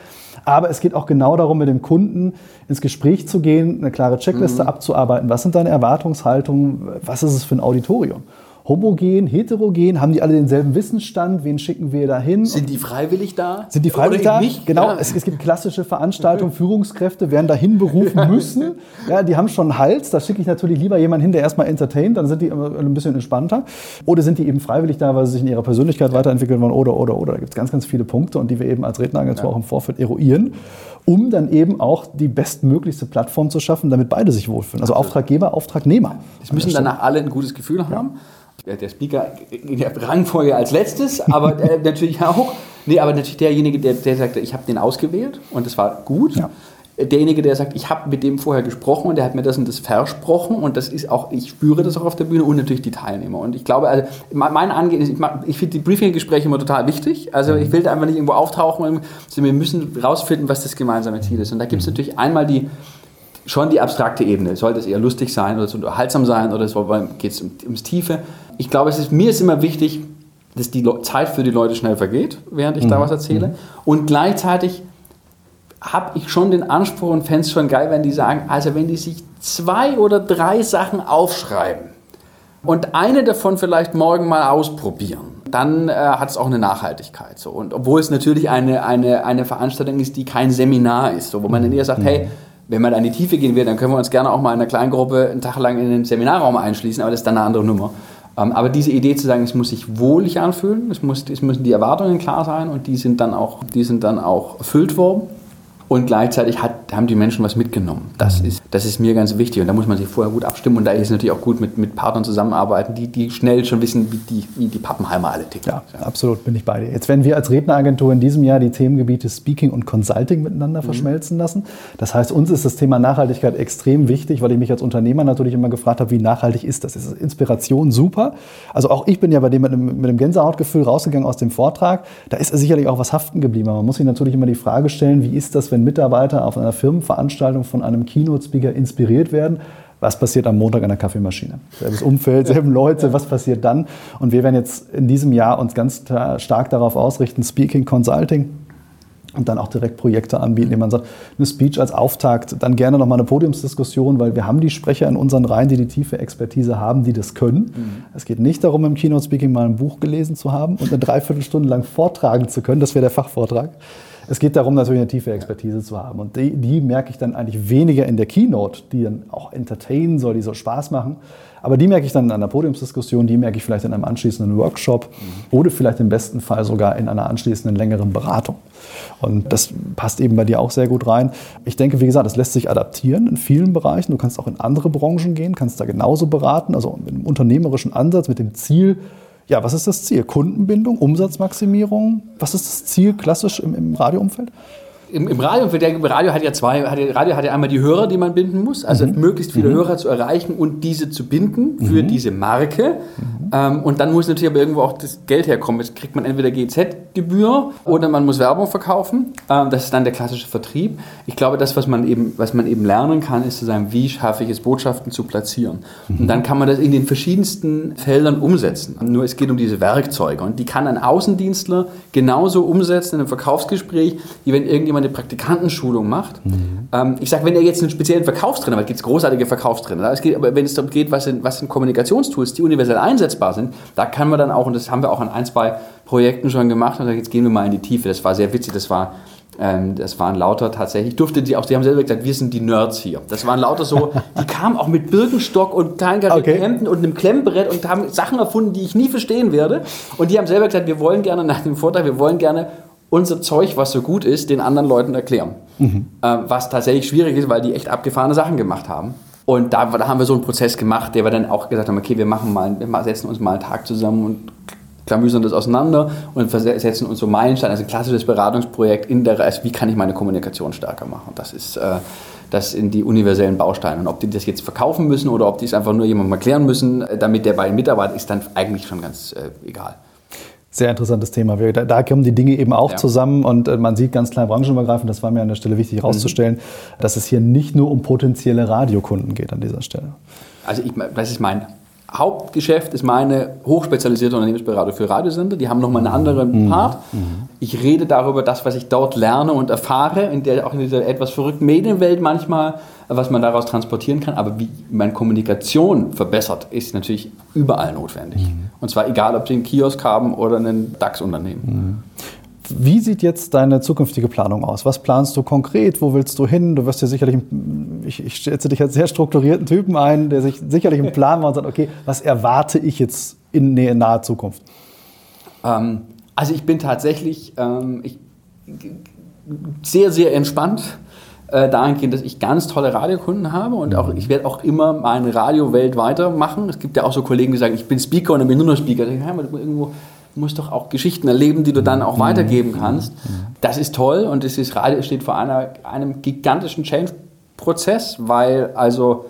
Aber es geht auch genau darum, mit dem Kunden ins Gespräch zu gehen, eine klare Checkliste mhm. abzuarbeiten. Was sind deine Erwartungshaltungen? Was ist es für ein Auditorium? Homogen, heterogen? Haben die alle denselben Wissensstand? Wen schicken wir dahin? Sind die freiwillig da? Sind die freiwillig da? Nicht? Genau, ja. es, es, gibt klassische Veranstaltungen, Führungskräfte werden dahin berufen müssen. Ja, die haben schon einen Hals, da schicke ich natürlich lieber jemanden hin, der erstmal entertaint, dann sind die ein bisschen entspannter. Oder sind die eben freiwillig da, weil sie sich in ihrer Persönlichkeit weiterentwickeln wollen? Oder, oder, oder. Da gibt es ganz, ganz viele Punkte und die wir eben als Redneragentur ja. auch im Vorfeld eruieren um dann eben auch die bestmöglichste Plattform zu schaffen, damit beide sich wohlfühlen. Also Auftraggeber, Auftragnehmer. Es müssen danach alle ein gutes Gefühl haben. Ja der Speaker in der Rangfolge als letztes, aber äh, natürlich auch. Nee, aber natürlich derjenige, der, der sagte, ich habe den ausgewählt und das war gut. Ja. Derjenige, der sagt, ich habe mit dem vorher gesprochen und der hat mir das und das versprochen und das ist auch, ich spüre das auch auf der Bühne und natürlich die Teilnehmer. Und ich glaube, also mein Angehen ist, ich, ich finde die Briefing-Gespräche immer total wichtig. Also ich will da einfach nicht irgendwo auftauchen. Wir müssen rausfinden, was das gemeinsame Ziel ist. Und da gibt es mhm. natürlich einmal die, schon die abstrakte Ebene. Soll das eher lustig sein oder so unterhaltsam sein oder geht es um, ums Tiefe? Ich glaube, es ist, mir ist immer wichtig, dass die Zeit für die Leute schnell vergeht, während ich mhm. da was erzähle. Mhm. Und gleichzeitig habe ich schon den Anspruch und es schon geil, wenn die sagen, also wenn die sich zwei oder drei Sachen aufschreiben und eine davon vielleicht morgen mal ausprobieren, dann äh, hat es auch eine Nachhaltigkeit. So. Und obwohl es natürlich eine, eine, eine Veranstaltung ist, die kein Seminar ist, so, wo man dann eher sagt, mhm. hey, wenn man da in die Tiefe gehen will, dann können wir uns gerne auch mal in einer kleinen Gruppe einen Tag lang in den Seminarraum einschließen, aber das ist dann eine andere Nummer. Ähm, aber diese Idee zu sagen, es muss sich wohlig anfühlen, es, muss, es müssen die Erwartungen klar sein und die sind dann auch, die sind dann auch erfüllt worden und gleichzeitig hat, haben die Menschen was mitgenommen. Das, mhm. ist, das ist mir ganz wichtig und da muss man sich vorher gut abstimmen und da ist es natürlich auch gut mit, mit Partnern zusammenarbeiten, die, die schnell schon wissen, wie die, wie die Pappenheimer alle ticken. Ja, ja, absolut, bin ich bei dir. Jetzt werden wir als Redneragentur in diesem Jahr die Themengebiete Speaking und Consulting miteinander mhm. verschmelzen lassen. Das heißt, uns ist das Thema Nachhaltigkeit extrem wichtig, weil ich mich als Unternehmer natürlich immer gefragt habe, wie nachhaltig ist das? Ist Inspiration super? Also auch ich bin ja bei dem mit einem, mit einem Gänsehautgefühl rausgegangen aus dem Vortrag. Da ist sicherlich auch was haften geblieben. Aber man muss sich natürlich immer die Frage stellen, wie ist das, wenn Mitarbeiter auf einer Firmenveranstaltung von einem Keynote-Speaker inspiriert werden. Was passiert am Montag an der Kaffeemaschine? Selbes Umfeld, selben Leute, was passiert dann? Und wir werden jetzt in diesem Jahr uns ganz stark darauf ausrichten, Speaking, Consulting, und dann auch direkt Projekte anbieten, indem man sagt, eine Speech als Auftakt, dann gerne nochmal eine Podiumsdiskussion, weil wir haben die Sprecher in unseren Reihen, die die tiefe Expertise haben, die das können. Mhm. Es geht nicht darum, im Keynote Speaking mal ein Buch gelesen zu haben und eine Dreiviertelstunde lang vortragen zu können, das wäre der Fachvortrag, Es geht darum, natürlich eine tiefe Expertise zu haben. Und die, die merke ich dann eigentlich weniger in der Keynote, die dann auch entertainen soll, die soll Spaß machen. Aber die merke ich dann in einer Podiumsdiskussion, die merke ich vielleicht in einem anschließenden Workshop mhm. oder vielleicht im besten Fall sogar in einer anschließenden längeren Beratung. Und das passt eben bei dir auch sehr gut rein. Ich denke, wie gesagt, das lässt sich adaptieren in vielen Bereichen. Du kannst auch in andere Branchen gehen, kannst da genauso beraten, also mit einem unternehmerischen Ansatz, mit dem Ziel, ja, was ist das Ziel? Kundenbindung, Umsatzmaximierung? Was ist das Ziel klassisch im, im Radioumfeld? Im, im Radio, der Radio hat ja zwei, hat, Radio hat ja einmal die Hörer, die man binden muss, also mhm. möglichst viele mhm. Hörer zu erreichen und diese zu binden für mhm. diese Marke. Mhm. Ähm, und dann muss natürlich aber irgendwo auch das Geld herkommen. Jetzt kriegt man entweder GZ-Gebühr oder man muss Werbung verkaufen. Ähm, das ist dann der klassische Vertrieb. Ich glaube, das, was man eben, was man eben lernen kann, ist zu sagen, wie schaffe ich es, Botschaften zu platzieren. Und dann kann man das in den verschiedensten Feldern umsetzen. Nur es geht um diese Werkzeuge und die kann ein Außendienstler genauso umsetzen in einem Verkaufsgespräch, wie wenn irgendjemand eine Praktikantenschulung macht. Mhm. Ähm, ich sage, wenn er jetzt einen speziellen Verkaufstrainer, weil es gibt großartige Verkaufstrainer, es geht, aber wenn es darum geht, was sind, was sind Kommunikationstools, die universell einsetzbar sind, da kann man dann auch, und das haben wir auch an ein, zwei Projekten schon gemacht, und jetzt gehen wir mal in die Tiefe. Das war sehr witzig, das war ähm, das waren lauter tatsächlich, durfte sie auch, sie haben selber gesagt, wir sind die Nerds hier. Das waren lauter so, die kamen auch mit Birkenstock und kleinen okay. Hemden und einem Klemmbrett und haben Sachen erfunden, die ich nie verstehen werde. Und die haben selber gesagt, wir wollen gerne nach dem Vortrag, wir wollen gerne unser Zeug, was so gut ist, den anderen Leuten erklären. Mhm. Äh, was tatsächlich schwierig ist, weil die echt abgefahrene Sachen gemacht haben. Und da, da, haben wir so einen Prozess gemacht, der wir dann auch gesagt haben, okay, wir machen mal, wir setzen uns mal einen Tag zusammen und klamüsern das auseinander und setzen uns so Meilensteine, also ein klassisches Beratungsprojekt in der, also wie kann ich meine Kommunikation stärker machen. Das ist äh, das in die universellen Bausteine. Und ob die das jetzt verkaufen müssen oder ob die es einfach nur jemandem erklären müssen, damit der bei ihnen mitarbeitet, ist dann eigentlich schon ganz äh, egal. Sehr interessantes Thema. Da, da, kommen die Dinge eben auch ja. zusammen und äh, man sieht ganz klein branchenübergreifend, das war mir an der Stelle wichtig herauszustellen, mhm. dass es hier nicht nur um potenzielle Radiokunden geht an dieser Stelle. Also ich, das ist mein Hauptgeschäft ist meine hochspezialisierte Unternehmensberatung für Radiosender. Die haben nochmal einen anderen mhm. Part. Mhm. Ich rede darüber, das, was ich dort lerne und erfahre, in der, auch in dieser etwas verrückten Medienwelt manchmal, was man daraus transportieren kann. Aber wie man Kommunikation verbessert, ist natürlich überall notwendig. Mhm. Und zwar egal, ob Sie einen Kiosk haben oder ein DAX-Unternehmen. Mhm. Wie sieht jetzt deine zukünftige Planung aus? Was planst du konkret? Wo willst du hin? Du wirst ja sicherlich, ich, ich schätze dich als sehr strukturierten Typen ein, der sich sicherlich einen Plan macht und sagt, okay, was erwarte ich jetzt in, in naher Zukunft? Ähm, also ich bin tatsächlich ähm, ich, sehr, sehr entspannt äh, dahingehend, dass ich ganz tolle Radiokunden habe und auch ich werde auch immer meine Radiowelt weitermachen. Es gibt ja auch so Kollegen, die sagen, ich bin Speaker und ich bin nur noch Speaker. Ich denke, ja, irgendwo musst doch auch Geschichten erleben, die du dann auch weitergeben kannst. Das ist toll und es ist, Radio steht vor einer, einem gigantischen Change-Prozess, weil also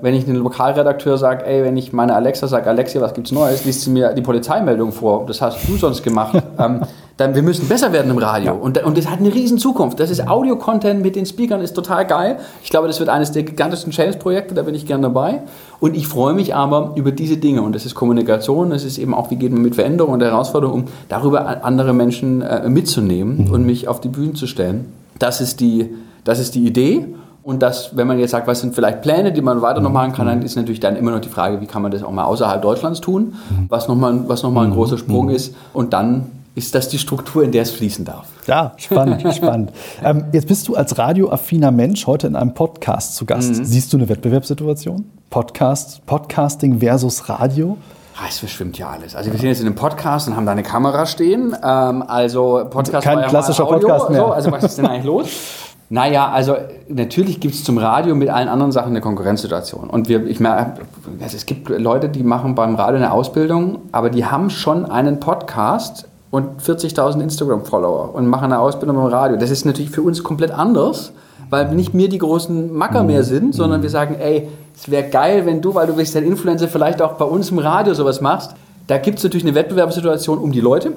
wenn ich einem Lokalredakteur sage, ey, wenn ich meine Alexa sage, Alexia, was gibt's Neues, liest sie mir die Polizeimeldung vor. Das hast du sonst gemacht. ähm, dann wir müssen besser werden im Radio. Und, und das hat eine riesen Zukunft. Das ist Audio-Content mit den Speakern, ist total geil. Ich glaube, das wird eines der gigantischsten Change-Projekte, da bin ich gern dabei. Und ich freue mich aber über diese Dinge. Und das ist Kommunikation, das ist eben auch, wie geht man mit Veränderungen und Herausforderungen um, darüber andere Menschen äh, mitzunehmen mhm. und mich auf die Bühne zu stellen. Das ist die, das ist die Idee. Und das, wenn man jetzt sagt, was sind vielleicht Pläne, die man weiter noch machen kann, dann ist natürlich dann immer noch die Frage, wie kann man das auch mal außerhalb Deutschlands tun, was nochmal was noch mal ein großer Sprung ist. Und dann ist das die Struktur, in der es fließen darf. Ja, spannend, spannend. Ähm, jetzt bist du als radioaffiner Mensch heute in einem Podcast zu Gast. Mhm. Siehst du eine Wettbewerbssituation? Podcast, Podcasting versus Radio? Ah, es verschwimmt ja alles. Also wir sind jetzt in einem Podcast und haben da eine Kamera stehen. Ähm, also Podcast Kein klassischer Audio, Podcast mehr. So. Also was ist denn eigentlich los? Naja, also natürlich gibt es zum Radio mit allen anderen Sachen eine Konkurrenzsituation. Und wir, ich merke, also es gibt Leute, die machen beim Radio eine Ausbildung, aber die haben schon einen Podcast und 40.000 Instagram-Follower und machen eine Ausbildung beim Radio. Das ist natürlich für uns komplett anders, weil nicht mir die großen Macker mehr sind, sondern wir sagen, ey, es wäre geil, wenn du, weil du bist ein Influencer, vielleicht auch bei uns im Radio sowas machst. Da gibt es natürlich eine Wettbewerbssituation um die Leute.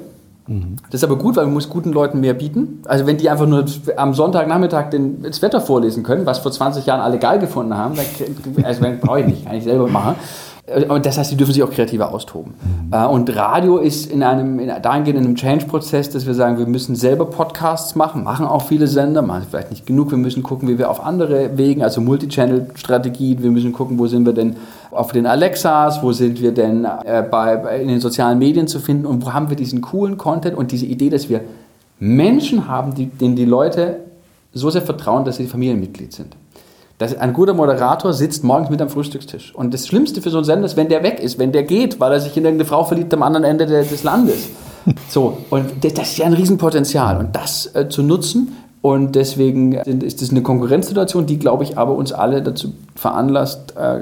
Das ist aber gut, weil man muss guten Leuten mehr bieten. Also wenn die einfach nur am Sonntagnachmittag das Wetter vorlesen können, was vor 20 Jahren alle geil gefunden haben, dann, also brauche ich nicht, kann ich selber machen. Und das heißt, die dürfen sich auch kreativer austoben. Mhm. Äh, und Radio ist in einem, in, dahingehend in einem Change-Prozess, dass wir sagen, wir müssen selber Podcasts machen, machen auch viele Sender, machen vielleicht nicht genug. Wir müssen gucken, wie wir auf andere Wegen, also Multichannel-Strategien, wir müssen gucken, wo sind wir denn auf den Alexas, wo sind wir denn äh, bei, bei, in den sozialen Medien zu finden und wo haben wir diesen coolen Content und diese Idee, dass wir Menschen haben, die, denen die Leute so sehr vertrauen, dass sie Familienmitglied sind. Das, ein guter Moderator sitzt morgens mit am Frühstückstisch. Und das Schlimmste für so einen Sender ist, wenn der weg ist, wenn der geht, weil er sich in irgendeine Frau verliebt am anderen Ende des Landes. So, und das, das ist ja ein Riesenpotenzial. Und das äh, zu nutzen, und deswegen ist das eine Konkurrenzsituation, die, glaube ich, aber uns alle dazu veranlasst, äh,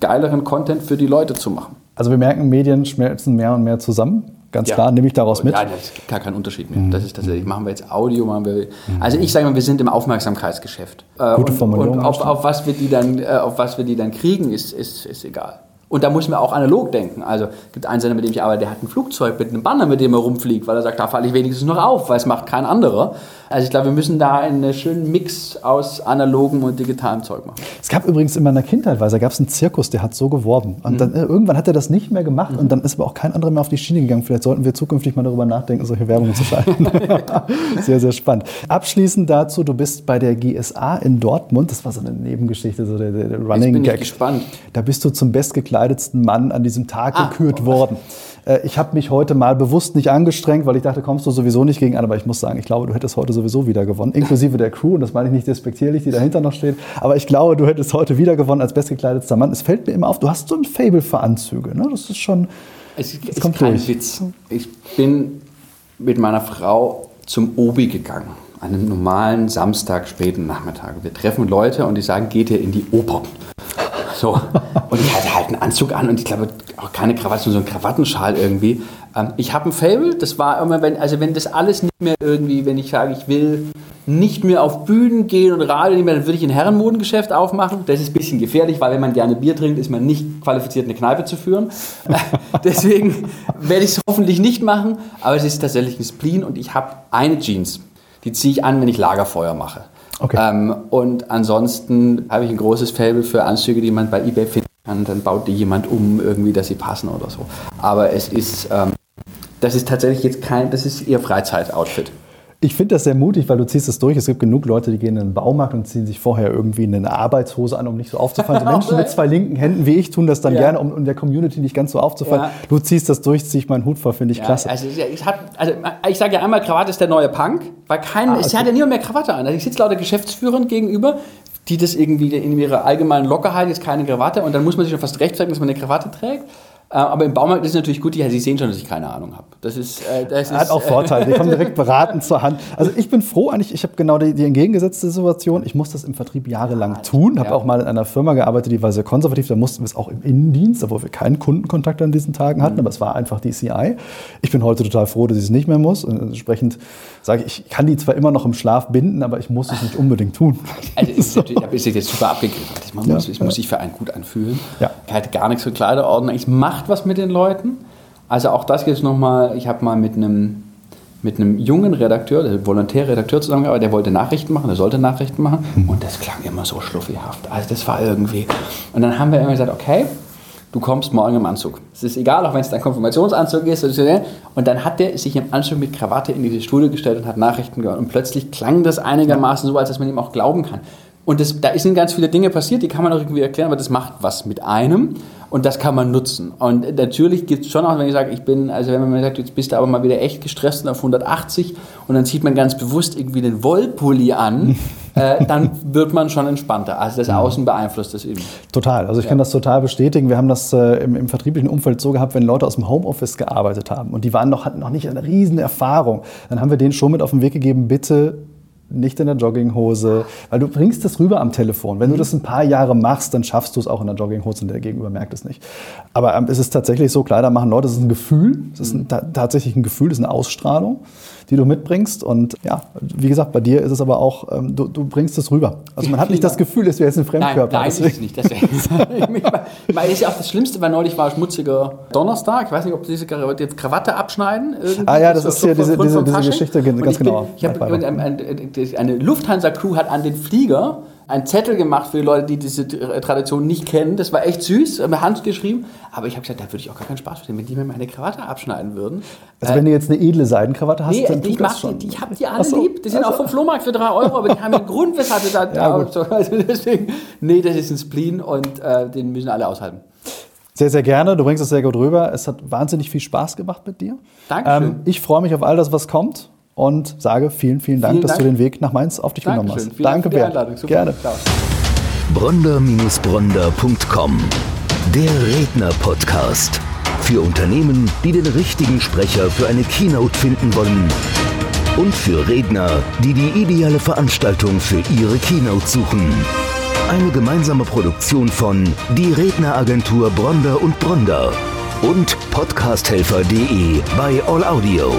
geileren Content für die Leute zu machen. Also wir merken, Medien schmelzen mehr und mehr zusammen. Ganz ja. klar, nehme ich daraus mit. Ja, das ist gar kein Unterschied mehr. Mhm. Das ist tatsächlich, machen wir jetzt Audio, machen wir. Mhm. Also ich sage mal, wir sind im Aufmerksamkeitsgeschäft. Äh, Gute Formulierung. Und, und auf, auf, was wir die dann, äh, auf was wir die dann kriegen, ist, ist, ist egal. Und da muss man auch analog denken. Also es gibt einen Sender, mit dem ich arbeite, der hat ein Flugzeug mit einem Banner, mit dem er rumfliegt, weil er sagt, da falle ich wenigstens noch auf, weil es macht kein anderer. Also ich glaube, wir müssen da einen schönen Mix aus analogem und digitalem Zeug machen. Es gab übrigens in meiner Kindheit, weil da gab es einen Zirkus, der hat so geworben. Und mhm. dann, äh, irgendwann hat er das nicht mehr gemacht mhm. und dann ist aber auch kein anderer mehr auf die Schiene gegangen. Vielleicht sollten wir zukünftig mal darüber nachdenken, solche Werbungen zu schalten. sehr, sehr spannend. Abschließend dazu, du bist bei der GSA in Dortmund. Das war so eine Nebengeschichte, so der, der Running Jetzt bin Gag. Ich gespannt. Da bist du zum bestgekleidetsten Mann an diesem Tag ah, gekürt oh, worden. Äh, ich habe mich heute mal bewusst nicht angestrengt, weil ich dachte, kommst du sowieso nicht gegen an. Aber ich muss sagen, ich glaube, du hättest heute sowieso wieder gewonnen. Inklusive der Crew. Und das meine ich nicht despektierlich, die dahinter noch steht. Aber ich glaube, du hättest heute wieder gewonnen als bestgekleidetster Mann. Es fällt mir immer auf, du hast so ein Fable für Anzüge. Ne? Das ist schon. Es, es kommt kein durch. Witz. Ich bin mit meiner Frau zum Obi gegangen. An einem normalen Samstag, späten Nachmittag. Wir treffen Leute und die sagen, geht ihr in die Oper? So. Und ich hatte halt einen Anzug an und ich glaube auch keine Krawatte, sondern so einen Krawattenschal irgendwie. Ähm, ich habe ein Fable, das war immer, wenn, also wenn das alles nicht mehr irgendwie, wenn ich sage, ich will nicht mehr auf Bühnen gehen und Radio nicht mehr, dann würde ich ein Herrenmodengeschäft aufmachen. Das ist ein bisschen gefährlich, weil wenn man gerne Bier trinkt, ist man nicht qualifiziert, eine Kneipe zu führen. Deswegen werde ich es hoffentlich nicht machen, aber es ist tatsächlich ein Spleen und ich habe eine Jeans, die ziehe ich an, wenn ich Lagerfeuer mache. Okay. Ähm, und ansonsten habe ich ein großes Faible für Anzüge, die man bei eBay finden kann. Dann baut die jemand um, irgendwie, dass sie passen oder so. Aber es ist, ähm, das ist tatsächlich jetzt kein, das ist eher Freizeitoutfit. Ich finde das sehr mutig, weil du ziehst es durch. Es gibt genug Leute, die gehen in den Baumarkt und ziehen sich vorher irgendwie eine Arbeitshose an, um nicht so aufzufallen. So Menschen mit zwei linken Händen wie ich tun das dann ja. gerne, um in der Community nicht ganz so aufzufallen. Ja. Du ziehst das durch, ziehe ich meinen Hut vor, finde ich ja, klasse. Also ich, also ich sage ja einmal, Krawatte ist der neue Punk, weil kein, ah, okay. es hat ja niemand mehr Krawatte an. Also ich sitze lauter Geschäftsführern gegenüber, die das irgendwie in ihrer allgemeinen Lockerheit ist keine Krawatte und dann muss man sich schon fast rechtfertigen, dass man eine Krawatte trägt. Äh, aber im Baumarkt ist es natürlich gut, ja, Sie sehen schon, dass ich keine Ahnung habe. Das ist, äh, das Hat ist, auch Vorteile, die kommen direkt beraten zur Hand. Also ich bin froh eigentlich, ich habe genau die, die, entgegengesetzte Situation. Ich muss das im Vertrieb jahrelang tun, habe ja. auch mal in einer Firma gearbeitet, die war sehr konservativ, da mussten wir es auch im Innendienst, obwohl wir keinen Kundenkontakt an diesen Tagen hatten, mhm. aber es war einfach die CI. Ich bin heute total froh, dass ich es nicht mehr muss. Und entsprechend sage ich, ich kann die zwar immer noch im Schlaf binden, aber ich muss es nicht unbedingt tun. Also ist so. da bist du jetzt super abgegriffen. Man muss, ja, es muss sich für einen gut anfühlen. Ja. Ich halte gar nichts für Kleiderordner. Ich macht was mit den Leuten. Also auch das jetzt nochmal, ich habe mal mit einem mit einem jungen Redakteur, der Volontärredakteur zusammengearbeitet, der wollte Nachrichten machen, der sollte Nachrichten machen mhm. und das klang immer so schluffihaft. Also das war irgendwie. Und dann haben wir immer gesagt, okay, du kommst morgen im Anzug. Es ist egal, auch wenn es dein Konfirmationsanzug ist. Und dann hat der sich im Anzug mit Krawatte in diese Studio gestellt und hat Nachrichten gehört. Und plötzlich klang das einigermaßen so, als dass man ihm auch glauben kann. Und das, da sind ganz viele Dinge passiert, die kann man auch irgendwie erklären, aber das macht was mit einem und das kann man nutzen. Und natürlich gibt es schon auch, wenn ich sage, ich bin, also wenn man mir sagt, jetzt bist du aber mal wieder echt gestresst und auf 180 und dann zieht man ganz bewusst irgendwie den Wollpulli an, äh, dann wird man schon entspannter. Also das Außen beeinflusst das eben. Total. Also ich ja. kann das total bestätigen. Wir haben das äh, im, im, vertrieblichen Umfeld so gehabt, wenn Leute aus dem Homeoffice gearbeitet haben und die waren noch, hatten noch nicht eine riesen Erfahrung, dann haben wir denen schon mit auf den Weg gegeben, bitte nicht in der Jogginghose, weil du bringst das rüber am Telefon. Wenn du das ein paar Jahre machst, dann schaffst du es auch in der Jogginghose und der Gegenüber merkt es nicht. Aber ähm, es ist tatsächlich so, Kleider machen Leute, es ist ein Gefühl, es ist ein, tatsächlich ein Gefühl, es ist eine Ausstrahlung, die du mitbringst und ja, wie gesagt, bei dir ist es aber auch, ähm, du, du, bringst es rüber. Also man hat nicht das Gefühl, dass du jetzt ein Fremdkörper. Nein, nein ist nicht. Das ist, ja auch das Schlimmste, weil neulich war schmutziger Donnerstag, ich weiß nicht, ob diese Krawatte abschneiden. Ah ja, das ist ja diese, diese, diese Geschichte, ganz genau. Ich habe eine Lufthansa-Crew hat an den Flieger einen Zettel gemacht für die Leute, die diese Tradition nicht kennen. Das war echt süß, mit Hand geschrieben. Aber ich habe gesagt, da würde ich auch gar keinen Spaß verstehen, wenn die mir meine Krawatte abschneiden würden. Also äh, wenn du jetzt eine edle Seidenkrawatte hast, nee, dann tut ich das schon. Die, ich habe die alle so. lieb. Die sind also. auch vom Flohmarkt für drei Euro, aber die haben einen Grund, weshalb sie da... Ja, so. also deswegen, nee, das ist ein Spleen und äh, den müssen alle aushalten. Sehr, sehr gerne. Du bringst es sehr gut rüber. Es hat wahnsinnig viel Spaß gemacht mit dir. Dankeschön. Ähm, ich freue mich auf all das, was kommt. Und sage vielen, vielen Dank, Vielen dass Dank. du den Weg nach Mainz auf dich genommen Dankeschön. hast. Vielen Dank Danke, für die Bert. Einladung. Super. Gerne. Bronder-Bronder.com Der Redner-Podcast. Für Unternehmen, die den richtigen Sprecher für eine Keynote finden wollen. Und für Redner, die die ideale Veranstaltung für ihre Keynote suchen. Eine gemeinsame Produktion von Die Redneragentur Bronder und Bronder und podcasthelfer.de bei All Audio.